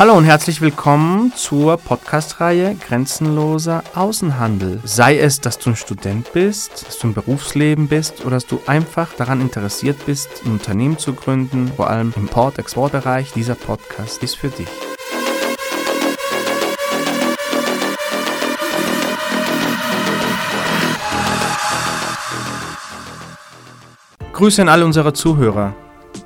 Hallo und herzlich willkommen zur Podcast-Reihe Grenzenloser Außenhandel. Sei es, dass du ein Student bist, dass du im Berufsleben bist oder dass du einfach daran interessiert bist, ein Unternehmen zu gründen, vor allem im Import-Export-Bereich, dieser Podcast ist für dich. Grüße an alle unsere Zuhörer.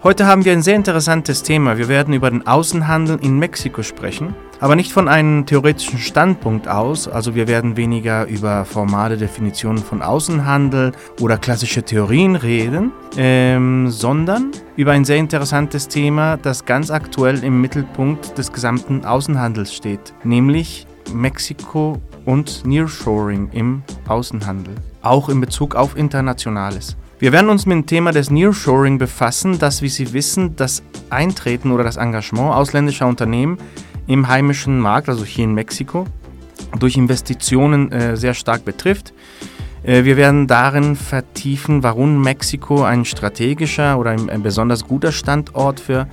Heute haben wir ein sehr interessantes Thema. Wir werden über den Außenhandel in Mexiko sprechen, aber nicht von einem theoretischen Standpunkt aus. Also wir werden weniger über formale Definitionen von Außenhandel oder klassische Theorien reden, ähm, sondern über ein sehr interessantes Thema, das ganz aktuell im Mittelpunkt des gesamten Außenhandels steht, nämlich Mexiko und Nearshoring im Außenhandel, auch in Bezug auf Internationales. Wir werden uns mit dem Thema des Nearshoring befassen, das, wie Sie wissen, das Eintreten oder das Engagement ausländischer Unternehmen im heimischen Markt, also hier in Mexiko, durch Investitionen äh, sehr stark betrifft. Äh, wir werden darin vertiefen, warum Mexiko ein strategischer oder ein, ein besonders guter Standort für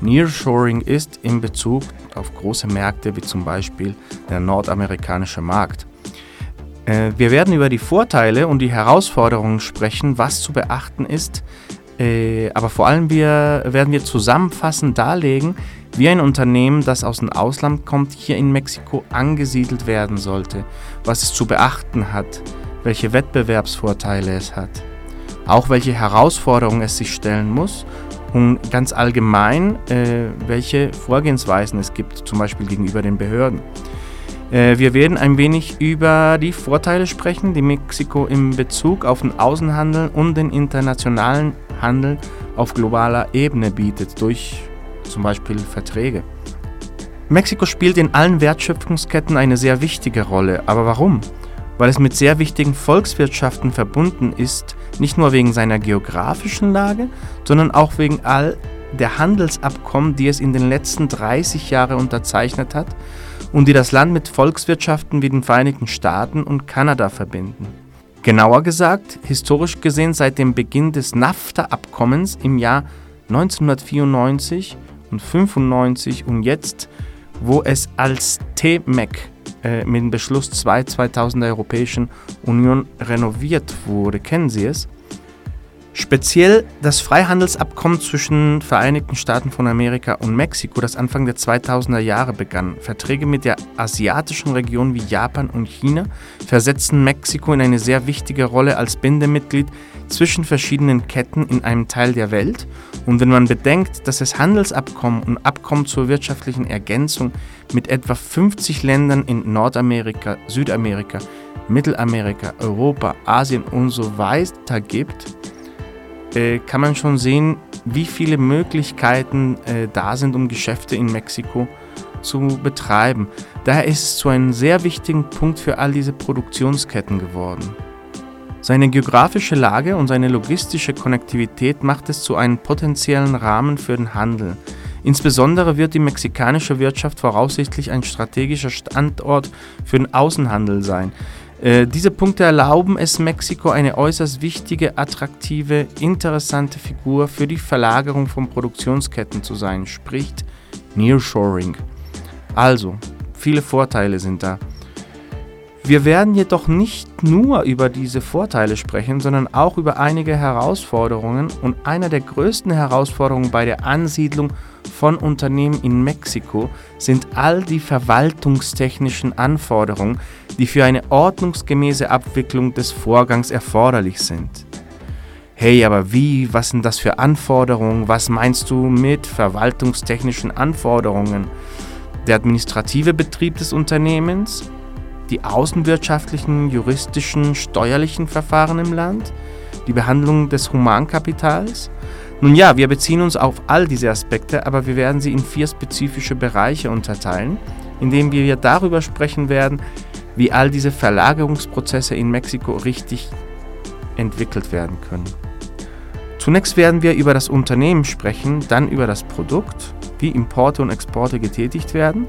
Nearshoring ist in Bezug auf große Märkte wie zum Beispiel der nordamerikanische Markt. Äh, wir werden über die Vorteile und die Herausforderungen sprechen, was zu beachten ist, äh, aber vor allem wir, werden wir zusammenfassend darlegen, wie ein Unternehmen, das aus dem Ausland kommt, hier in Mexiko angesiedelt werden sollte, was es zu beachten hat, welche Wettbewerbsvorteile es hat, auch welche Herausforderungen es sich stellen muss und ganz allgemein, äh, welche Vorgehensweisen es gibt, zum Beispiel gegenüber den Behörden. Äh, wir werden ein wenig über die Vorteile sprechen, die Mexiko in Bezug auf den Außenhandel und den internationalen Handel auf globaler Ebene bietet, durch zum Beispiel Verträge. Mexiko spielt in allen Wertschöpfungsketten eine sehr wichtige Rolle. Aber warum? Weil es mit sehr wichtigen Volkswirtschaften verbunden ist, nicht nur wegen seiner geografischen Lage, sondern auch wegen all der Handelsabkommen, die es in den letzten 30 Jahren unterzeichnet hat und die das Land mit Volkswirtschaften wie den Vereinigten Staaten und Kanada verbinden. Genauer gesagt, historisch gesehen seit dem Beginn des NAFTA-Abkommens im Jahr 1994 und 95 und jetzt, wo es als TMEC äh, mit dem Beschluss 2 2000 der Europäischen Union renoviert wurde. Kennen Sie es? Speziell das Freihandelsabkommen zwischen Vereinigten Staaten von Amerika und Mexiko, das Anfang der 2000er Jahre begann. Verträge mit der asiatischen Region wie Japan und China versetzten Mexiko in eine sehr wichtige Rolle als Bindemitglied zwischen verschiedenen Ketten in einem Teil der Welt. Und wenn man bedenkt, dass es Handelsabkommen und Abkommen zur wirtschaftlichen Ergänzung mit etwa 50 Ländern in Nordamerika, Südamerika, Mittelamerika, Europa, Asien und so weiter gibt, äh, kann man schon sehen, wie viele Möglichkeiten äh, da sind, um Geschäfte in Mexiko zu betreiben. Daher ist es zu einem sehr wichtigen Punkt für all diese Produktionsketten geworden. Seine geografische Lage und seine logistische Konnektivität macht es zu einem potenziellen Rahmen für den Handel. Insbesondere wird die mexikanische Wirtschaft voraussichtlich ein strategischer Standort für den Außenhandel sein. Äh, diese Punkte erlauben es Mexiko eine äußerst wichtige, attraktive, interessante Figur für die Verlagerung von Produktionsketten zu sein, sprich Nearshoring. Also, viele Vorteile sind da. Wir werden jedoch nicht nur über diese Vorteile sprechen, sondern auch über einige Herausforderungen und eine der größten Herausforderungen bei der Ansiedlung von Unternehmen in Mexiko sind all die verwaltungstechnischen Anforderungen, die für eine ordnungsgemäße Abwicklung des Vorgangs erforderlich sind. Hey, aber wie, was sind das für Anforderungen? Was meinst du mit verwaltungstechnischen Anforderungen? Der administrative Betrieb des Unternehmens, die außenwirtschaftlichen, juristischen, steuerlichen Verfahren im Land, die Behandlung des Humankapitals, nun ja, wir beziehen uns auf all diese Aspekte, aber wir werden sie in vier spezifische Bereiche unterteilen, indem wir darüber sprechen werden, wie all diese Verlagerungsprozesse in Mexiko richtig entwickelt werden können. Zunächst werden wir über das Unternehmen sprechen, dann über das Produkt, wie Importe und Exporte getätigt werden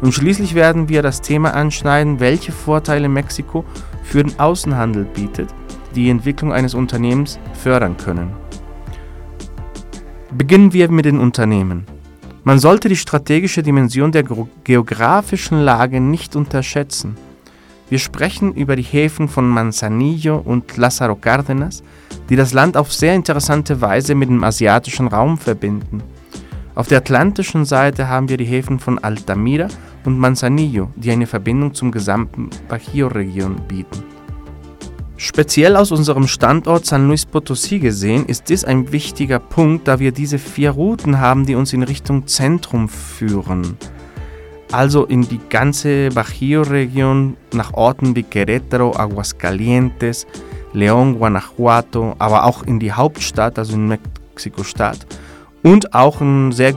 und schließlich werden wir das Thema anschneiden, welche Vorteile Mexiko für den Außenhandel bietet, die Entwicklung eines Unternehmens fördern können. Beginnen wir mit den Unternehmen. Man sollte die strategische Dimension der geografischen Lage nicht unterschätzen. Wir sprechen über die Häfen von Manzanillo und Lázaro Cárdenas, die das Land auf sehr interessante Weise mit dem asiatischen Raum verbinden. Auf der atlantischen Seite haben wir die Häfen von Altamira und Manzanillo, die eine Verbindung zum gesamten Bajío-Region bieten. Speziell aus unserem Standort San Luis Potosí gesehen ist dies ein wichtiger Punkt, da wir diese vier Routen haben, die uns in Richtung Zentrum führen. Also in die ganze Bajío-Region nach Orten wie Querétaro, Aguascalientes, León, Guanajuato, aber auch in die Hauptstadt, also in Mexiko-Stadt und auch ein sehr,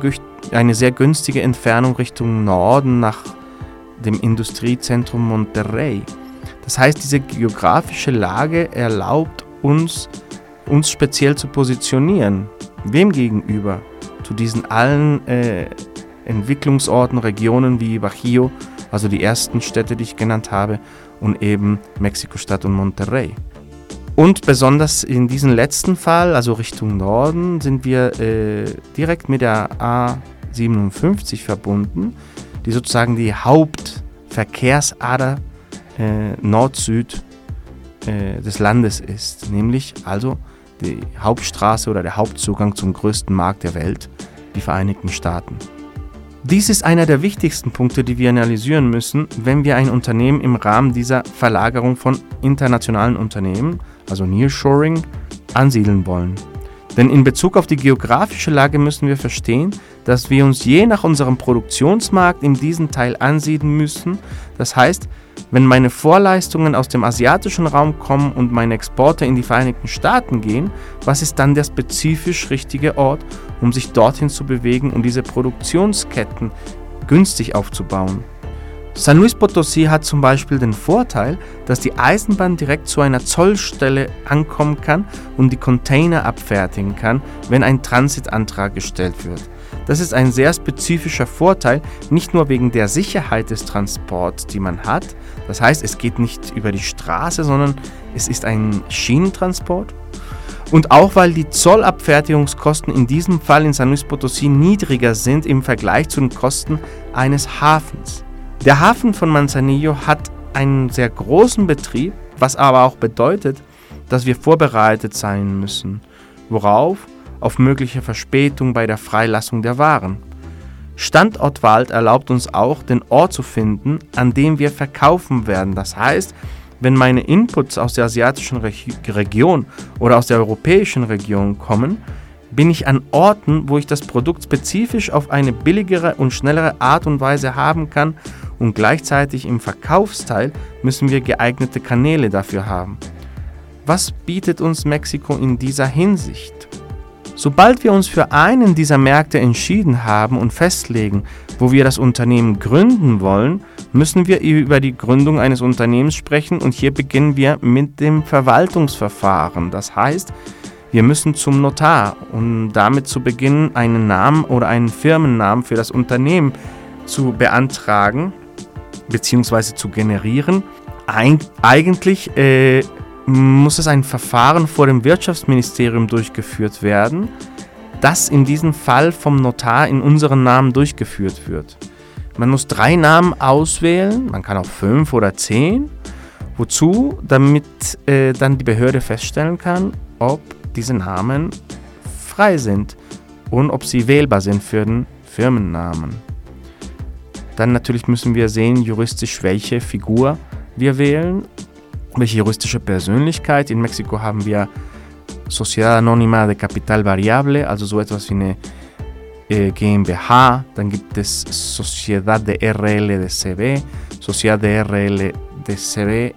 eine sehr günstige Entfernung Richtung Norden nach dem Industriezentrum Monterrey. Das heißt, diese geografische Lage erlaubt uns, uns speziell zu positionieren. Wem gegenüber? Zu diesen allen äh, Entwicklungsorten, Regionen wie Bajío, also die ersten Städte, die ich genannt habe, und eben Mexiko-Stadt und Monterrey. Und besonders in diesem letzten Fall, also Richtung Norden, sind wir äh, direkt mit der A57 verbunden, die sozusagen die Hauptverkehrsader äh, Nord-Süd äh, des Landes ist, nämlich also die Hauptstraße oder der Hauptzugang zum größten Markt der Welt, die Vereinigten Staaten. Dies ist einer der wichtigsten Punkte, die wir analysieren müssen, wenn wir ein Unternehmen im Rahmen dieser Verlagerung von internationalen Unternehmen, also Nearshoring, ansiedeln wollen. Denn in Bezug auf die geografische Lage müssen wir verstehen, dass wir uns je nach unserem Produktionsmarkt in diesem Teil ansiedeln müssen. Das heißt, wenn meine Vorleistungen aus dem asiatischen Raum kommen und meine Exporte in die Vereinigten Staaten gehen, was ist dann der spezifisch richtige Ort, um sich dorthin zu bewegen und diese Produktionsketten günstig aufzubauen? San Luis Potosí hat zum Beispiel den Vorteil, dass die Eisenbahn direkt zu einer Zollstelle ankommen kann und die Container abfertigen kann, wenn ein Transitantrag gestellt wird. Das ist ein sehr spezifischer Vorteil, nicht nur wegen der Sicherheit des Transports, die man hat. Das heißt, es geht nicht über die Straße, sondern es ist ein Schienentransport. Und auch weil die Zollabfertigungskosten in diesem Fall in San Luis Potosí niedriger sind im Vergleich zu den Kosten eines Hafens. Der Hafen von Manzanillo hat einen sehr großen Betrieb, was aber auch bedeutet, dass wir vorbereitet sein müssen. Worauf? Auf mögliche Verspätung bei der Freilassung der Waren. Standortwahl erlaubt uns auch, den Ort zu finden, an dem wir verkaufen werden. Das heißt, wenn meine Inputs aus der asiatischen Region oder aus der europäischen Region kommen, bin ich an Orten, wo ich das Produkt spezifisch auf eine billigere und schnellere Art und Weise haben kann und gleichzeitig im Verkaufsteil müssen wir geeignete Kanäle dafür haben. Was bietet uns Mexiko in dieser Hinsicht? Sobald wir uns für einen dieser Märkte entschieden haben und festlegen, wo wir das Unternehmen gründen wollen, müssen wir über die Gründung eines Unternehmens sprechen und hier beginnen wir mit dem Verwaltungsverfahren. Das heißt, wir müssen zum Notar, um damit zu beginnen, einen Namen oder einen Firmennamen für das Unternehmen zu beantragen bzw. zu generieren. Eig eigentlich äh, muss es ein Verfahren vor dem Wirtschaftsministerium durchgeführt werden, das in diesem Fall vom Notar in unseren Namen durchgeführt wird. Man muss drei Namen auswählen, man kann auch fünf oder zehn. Wozu? Damit äh, dann die Behörde feststellen kann, ob diese Namen frei sind und ob sie wählbar sind für den Firmennamen. Dann natürlich müssen wir sehen, juristisch welche Figur wir wählen welche juristische Persönlichkeit. In Mexiko haben wir Sociedad Anónima de Capital Variable, also so etwas wie eine äh, GmbH. Dann gibt es Sociedad de RL de CB, Sociedad de RL de CB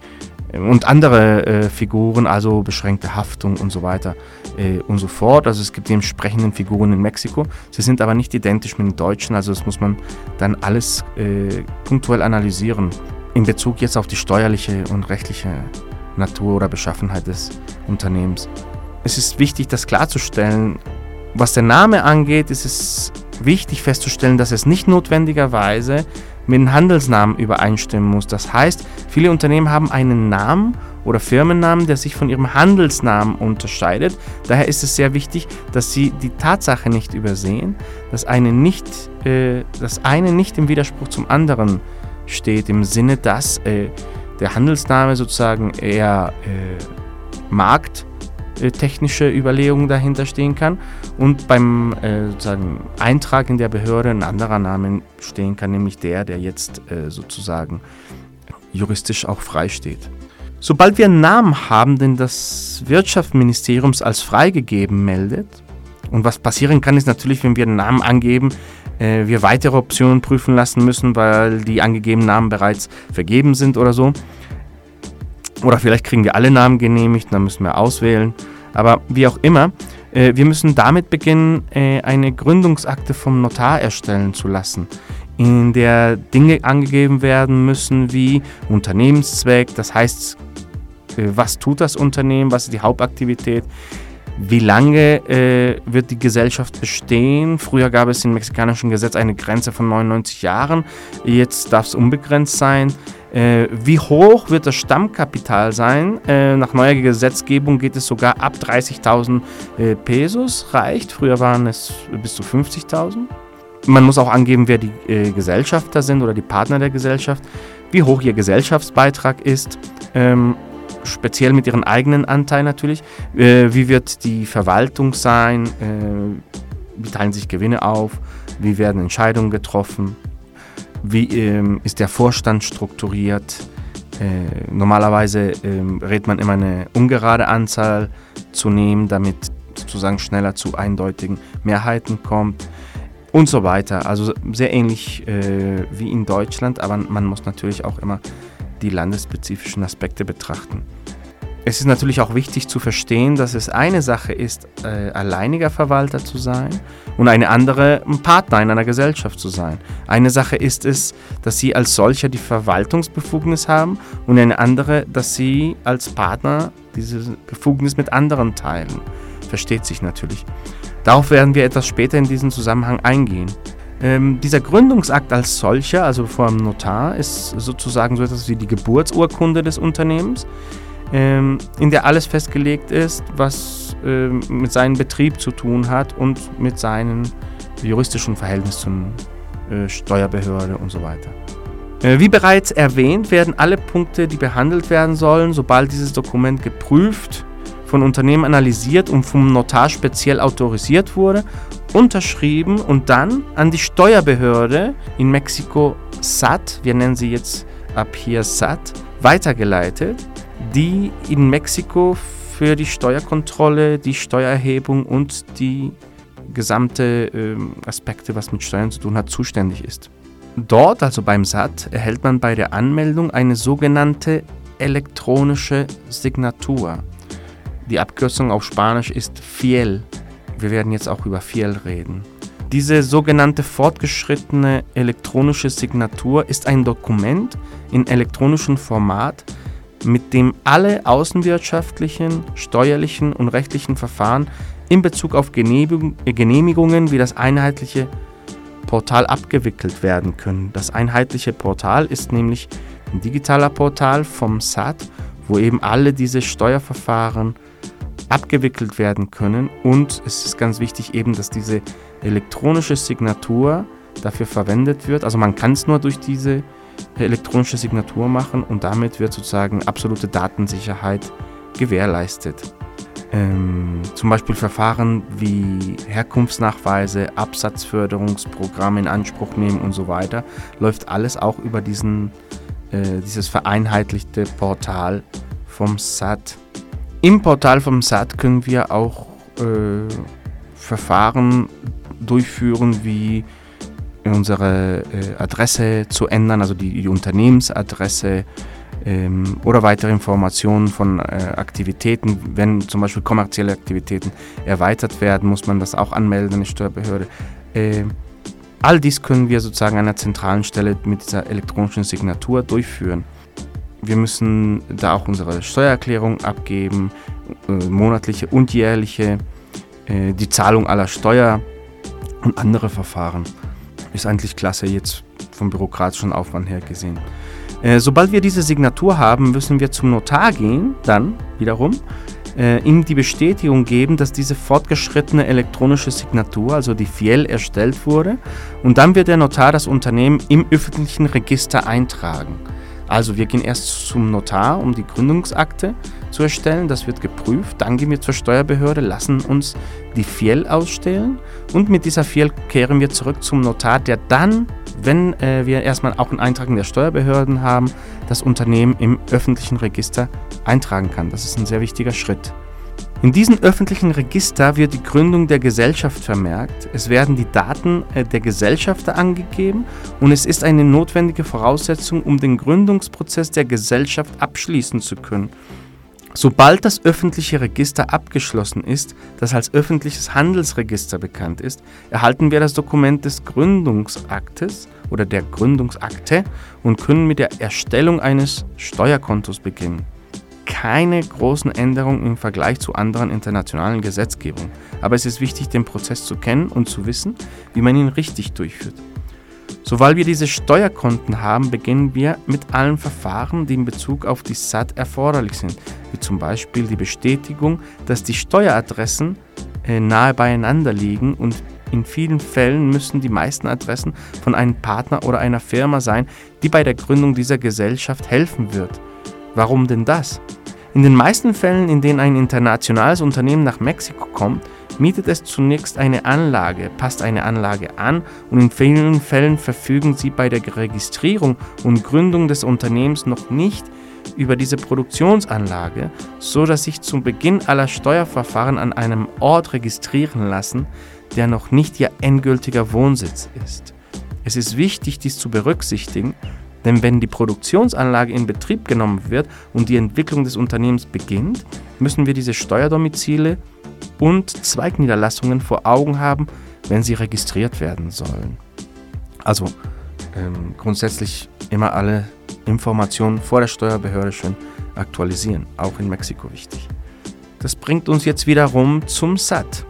äh, und andere äh, Figuren, also beschränkte Haftung und so weiter äh, und so fort. Also es gibt die entsprechenden Figuren in Mexiko. Sie sind aber nicht identisch mit den deutschen, also das muss man dann alles äh, punktuell analysieren in Bezug jetzt auf die steuerliche und rechtliche Natur oder Beschaffenheit des Unternehmens. Es ist wichtig, das klarzustellen. Was der Name angeht, ist es wichtig festzustellen, dass es nicht notwendigerweise mit dem Handelsnamen übereinstimmen muss. Das heißt, viele Unternehmen haben einen Namen oder Firmennamen, der sich von ihrem Handelsnamen unterscheidet. Daher ist es sehr wichtig, dass Sie die Tatsache nicht übersehen, dass eine nicht, äh, das eine nicht im Widerspruch zum anderen steht, im Sinne, dass äh, der Handelsname sozusagen eher äh, markttechnische Überlegungen dahinter stehen kann und beim äh, sozusagen Eintrag in der Behörde ein anderer Name stehen kann, nämlich der, der jetzt äh, sozusagen juristisch auch frei steht. Sobald wir einen Namen haben, den das Wirtschaftsministerium als freigegeben meldet, und was passieren kann, ist natürlich, wenn wir einen Namen angeben, äh, wir weitere Optionen prüfen lassen müssen, weil die angegebenen Namen bereits vergeben sind oder so. Oder vielleicht kriegen wir alle Namen genehmigt, dann müssen wir auswählen. Aber wie auch immer, äh, wir müssen damit beginnen, äh, eine Gründungsakte vom Notar erstellen zu lassen, in der Dinge angegeben werden müssen wie Unternehmenszweck, das heißt, äh, was tut das Unternehmen, was ist die Hauptaktivität, wie lange äh, wird die Gesellschaft bestehen? Früher gab es im mexikanischen Gesetz eine Grenze von 99 Jahren. Jetzt darf es unbegrenzt sein. Äh, wie hoch wird das Stammkapital sein? Äh, nach neuer Gesetzgebung geht es sogar ab 30.000 äh, Pesos, reicht. Früher waren es bis zu 50.000. Man muss auch angeben, wer die äh, Gesellschafter sind oder die Partner der Gesellschaft, wie hoch ihr Gesellschaftsbeitrag ist. Ähm, speziell mit ihren eigenen Anteilen natürlich. Äh, wie wird die Verwaltung sein? Äh, wie teilen sich Gewinne auf? Wie werden Entscheidungen getroffen? Wie ähm, ist der Vorstand strukturiert? Äh, normalerweise ähm, rät man immer eine ungerade Anzahl zu nehmen, damit sozusagen schneller zu eindeutigen Mehrheiten kommt und so weiter. Also sehr ähnlich äh, wie in Deutschland, aber man muss natürlich auch immer die landesspezifischen Aspekte betrachten. Es ist natürlich auch wichtig zu verstehen, dass es eine Sache ist, äh, alleiniger Verwalter zu sein und eine andere, ein Partner in einer Gesellschaft zu sein. Eine Sache ist es, dass Sie als solcher die Verwaltungsbefugnis haben und eine andere, dass Sie als Partner diese Befugnis mit anderen teilen. Versteht sich natürlich. Darauf werden wir etwas später in diesem Zusammenhang eingehen. Ähm, dieser Gründungsakt als solcher, also vor dem Notar, ist sozusagen so etwas wie die Geburtsurkunde des Unternehmens, ähm, in der alles festgelegt ist, was ähm, mit seinem Betrieb zu tun hat und mit seinen juristischen Verhältnissen, äh, Steuerbehörde und so weiter. Äh, wie bereits erwähnt, werden alle Punkte, die behandelt werden sollen, sobald dieses Dokument geprüft, von Unternehmen analysiert und vom Notar speziell autorisiert wurde unterschrieben und dann an die Steuerbehörde in Mexiko SAT, wir nennen sie jetzt ab hier SAT, weitergeleitet, die in Mexiko für die Steuerkontrolle, die Steuererhebung und die gesamte äh, Aspekte, was mit Steuern zu tun hat, zuständig ist. Dort, also beim SAT, erhält man bei der Anmeldung eine sogenannte elektronische Signatur. Die Abkürzung auf Spanisch ist FIEL wir werden jetzt auch über Fiel reden. Diese sogenannte fortgeschrittene elektronische Signatur ist ein Dokument in elektronischem Format, mit dem alle außenwirtschaftlichen, steuerlichen und rechtlichen Verfahren in Bezug auf Genehmigungen wie das einheitliche Portal abgewickelt werden können. Das einheitliche Portal ist nämlich ein digitaler Portal vom SAT, wo eben alle diese Steuerverfahren abgewickelt werden können. Und es ist ganz wichtig eben, dass diese elektronische Signatur dafür verwendet wird. Also man kann es nur durch diese elektronische Signatur machen und damit wird sozusagen absolute Datensicherheit gewährleistet. Ähm, zum Beispiel Verfahren wie Herkunftsnachweise, Absatzförderungsprogramme in Anspruch nehmen und so weiter, läuft alles auch über diesen, äh, dieses vereinheitlichte Portal vom SAT. Im Portal vom SAT können wir auch äh, Verfahren durchführen, wie unsere äh, Adresse zu ändern, also die, die Unternehmensadresse ähm, oder weitere Informationen von äh, Aktivitäten. Wenn zum Beispiel kommerzielle Aktivitäten erweitert werden, muss man das auch anmelden an die Steuerbehörde. Äh, all dies können wir sozusagen an einer zentralen Stelle mit dieser elektronischen Signatur durchführen. Wir müssen da auch unsere Steuererklärung abgeben, äh, monatliche und jährliche, äh, die Zahlung aller Steuer und andere Verfahren. Ist eigentlich klasse jetzt vom bürokratischen Aufwand her gesehen. Äh, sobald wir diese Signatur haben, müssen wir zum Notar gehen, dann wiederum äh, ihm die Bestätigung geben, dass diese fortgeschrittene elektronische Signatur, also die FIEL, erstellt wurde und dann wird der Notar das Unternehmen im öffentlichen Register eintragen. Also wir gehen erst zum Notar, um die Gründungsakte zu erstellen. Das wird geprüft. Dann gehen wir zur Steuerbehörde, lassen uns die FIEL ausstellen und mit dieser FIEL kehren wir zurück zum Notar, der dann, wenn äh, wir erstmal auch einen Eintrag in der Steuerbehörden haben, das Unternehmen im öffentlichen Register eintragen kann. Das ist ein sehr wichtiger Schritt. In diesem öffentlichen Register wird die Gründung der Gesellschaft vermerkt, es werden die Daten äh, der Gesellschafter angegeben und es ist eine notwendige Voraussetzung, um den Gründungsprozess der Gesellschaft abschließen zu können. Sobald das öffentliche Register abgeschlossen ist, das als öffentliches Handelsregister bekannt ist, erhalten wir das Dokument des Gründungsaktes oder der Gründungsakte und können mit der Erstellung eines Steuerkontos beginnen keine großen Änderungen im Vergleich zu anderen internationalen Gesetzgebungen, aber es ist wichtig, den Prozess zu kennen und zu wissen, wie man ihn richtig durchführt. Sobald wir diese Steuerkonten haben, beginnen wir mit allen Verfahren, die in Bezug auf die SAT erforderlich sind, wie zum Beispiel die Bestätigung, dass die Steueradressen äh, nahe beieinander liegen und in vielen Fällen müssen die meisten Adressen von einem Partner oder einer Firma sein, die bei der Gründung dieser Gesellschaft helfen wird. Warum denn das? In den meisten Fällen, in denen ein internationales Unternehmen nach Mexiko kommt, mietet es zunächst eine Anlage, passt eine Anlage an und in vielen Fällen verfügen sie bei der Registrierung und Gründung des Unternehmens noch nicht über diese Produktionsanlage, so dass sich zum Beginn aller Steuerverfahren an einem Ort registrieren lassen, der noch nicht ihr endgültiger Wohnsitz ist. Es ist wichtig, dies zu berücksichtigen, denn wenn die Produktionsanlage in Betrieb genommen wird und die Entwicklung des Unternehmens beginnt, müssen wir diese Steuerdomizile und Zweigniederlassungen vor Augen haben, wenn sie registriert werden sollen. Also ähm, grundsätzlich immer alle Informationen vor der Steuerbehörde schön aktualisieren, auch in Mexiko wichtig. Das bringt uns jetzt wiederum zum SAT.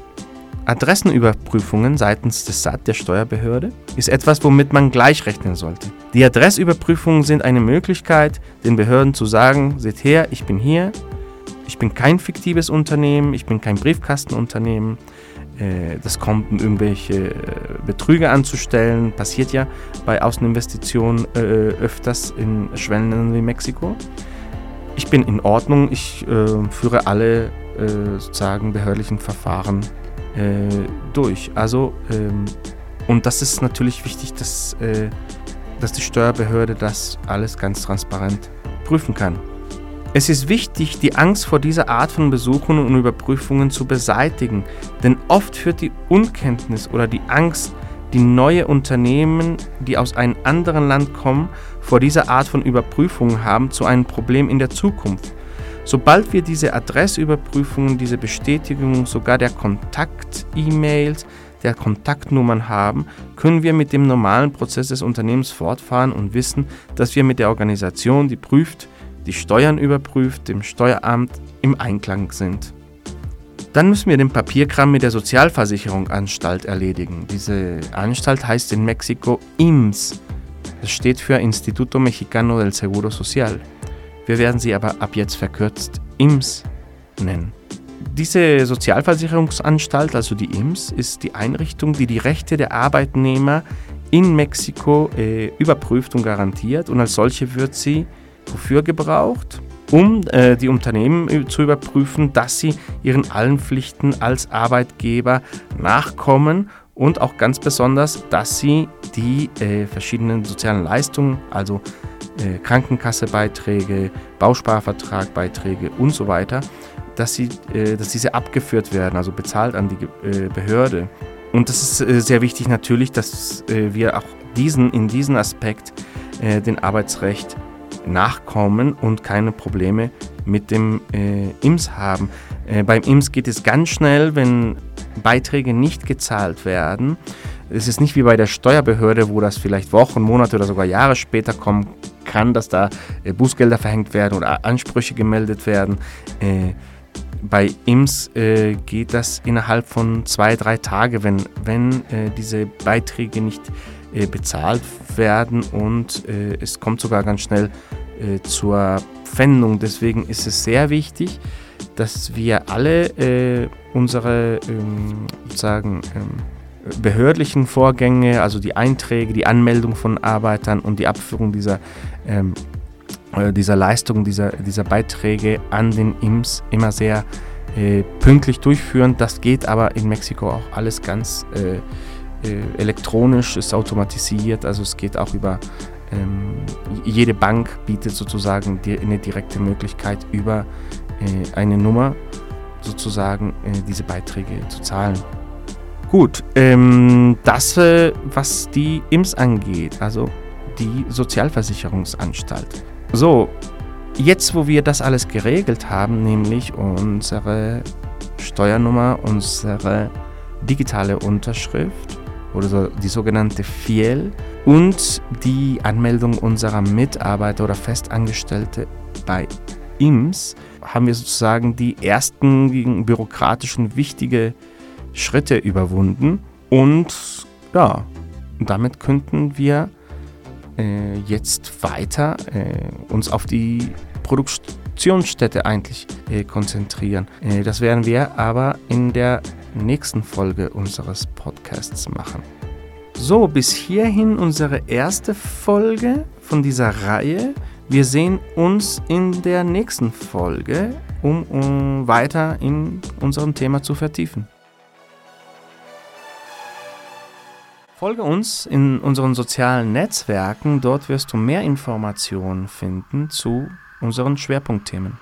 Adressenüberprüfungen seitens des SAT der Steuerbehörde ist etwas, womit man gleich rechnen sollte. Die Adressüberprüfungen sind eine Möglichkeit, den Behörden zu sagen, seht her, ich bin hier, ich bin kein fiktives Unternehmen, ich bin kein Briefkastenunternehmen, äh, das kommt, um irgendwelche äh, Betrüge anzustellen, passiert ja bei Außeninvestitionen äh, öfters in Schwellenländern wie Mexiko. Ich bin in Ordnung, ich führe alle sozusagen behördlichen Verfahren durch. Also, ähm, und das ist natürlich wichtig, dass dass die Steuerbehörde das alles ganz transparent prüfen kann. Es ist wichtig, die Angst vor dieser Art von Besuchen und Überprüfungen zu beseitigen, denn oft führt die Unkenntnis oder die Angst, die neue Unternehmen, die aus einem anderen Land kommen, vor dieser Art von Überprüfungen haben, zu einem Problem in der Zukunft. Sobald wir diese Adressüberprüfungen, diese Bestätigungen, sogar der Kontakt-E-Mails, der Kontaktnummern haben, können wir mit dem normalen Prozess des Unternehmens fortfahren und wissen, dass wir mit der Organisation, die prüft, die Steuern überprüft, dem Steueramt im Einklang sind. Dann müssen wir den Papierkram mit der Sozialversicherungsanstalt erledigen. Diese Anstalt heißt in Mexiko IMSS. Das steht für Instituto Mexicano del Seguro Social. Wir werden sie aber ab jetzt verkürzt IMSS nennen. Diese Sozialversicherungsanstalt, also die IMSS, ist die Einrichtung, die die Rechte der Arbeitnehmer in Mexiko äh, überprüft und garantiert und als solche wird sie wofür gebraucht? Um äh, die Unternehmen äh, zu überprüfen, dass sie ihren allen Pflichten als Arbeitgeber nachkommen und auch ganz besonders, dass sie die äh, verschiedenen sozialen Leistungen, also äh, Krankenkassebeiträge, Bausparvertragbeiträge und so weiter, dass, sie, äh, dass diese abgeführt werden, also bezahlt an die äh, Behörde. Und das ist äh, sehr wichtig natürlich, dass äh, wir auch diesen, in diesem Aspekt den Arbeitsrecht nachkommen und keine Probleme mit dem IMS haben. Beim IMS geht es ganz schnell, wenn Beiträge nicht gezahlt werden. Es ist nicht wie bei der Steuerbehörde, wo das vielleicht Wochen, Monate oder sogar Jahre später kommen kann, dass da äh, Bußgelder verhängt werden oder Ansprüche gemeldet werden. Äh, bei IMS äh, geht das innerhalb von zwei, drei Tagen, wenn, wenn diese Beiträge nicht bezahlt werden und es kommt sogar ganz schnell zur Pfändung. Deswegen ist es sehr wichtig, dass wir alle unsere ähm, sozusagen ähm, behördlichen Vorgänge, also die Einträge, die Anmeldung von Arbeitern und die Abführung dieser, ähm, äh, dieser Leistungen, dieser, dieser Beiträge an den IMS immer sehr äh, pünktlich durchführen. Das geht aber in Mexiko auch alles ganz äh, äh, elektronisch, ist automatisiert, also es geht auch über ähm, jede Bank bietet sozusagen die, eine direkte Möglichkeit über äh, eine Nummer sozusagen äh, diese Beiträge zu zahlen. Gut, ähm, das, äh, was die IMS angeht, also die Sozialversicherungsanstalt. So, jetzt wo wir das alles geregelt haben, nämlich unsere Steuernummer, unsere digitale Unterschrift oder die sogenannte Fiel und die Anmeldung unserer Mitarbeiter oder Festangestellte bei IMS, haben wir sozusagen die ersten bürokratischen wichtige Schritte überwunden und ja, damit könnten wir äh, jetzt weiter äh, uns auf die Produktionsstätte eigentlich äh, konzentrieren. Äh, das werden wir aber in der nächsten Folge unseres Podcasts machen. So, bis hierhin unsere erste Folge von dieser Reihe. Wir sehen uns in der nächsten Folge, um, um weiter in unserem Thema zu vertiefen. Folge uns in unseren sozialen Netzwerken, dort wirst du mehr Informationen finden zu unseren Schwerpunktthemen.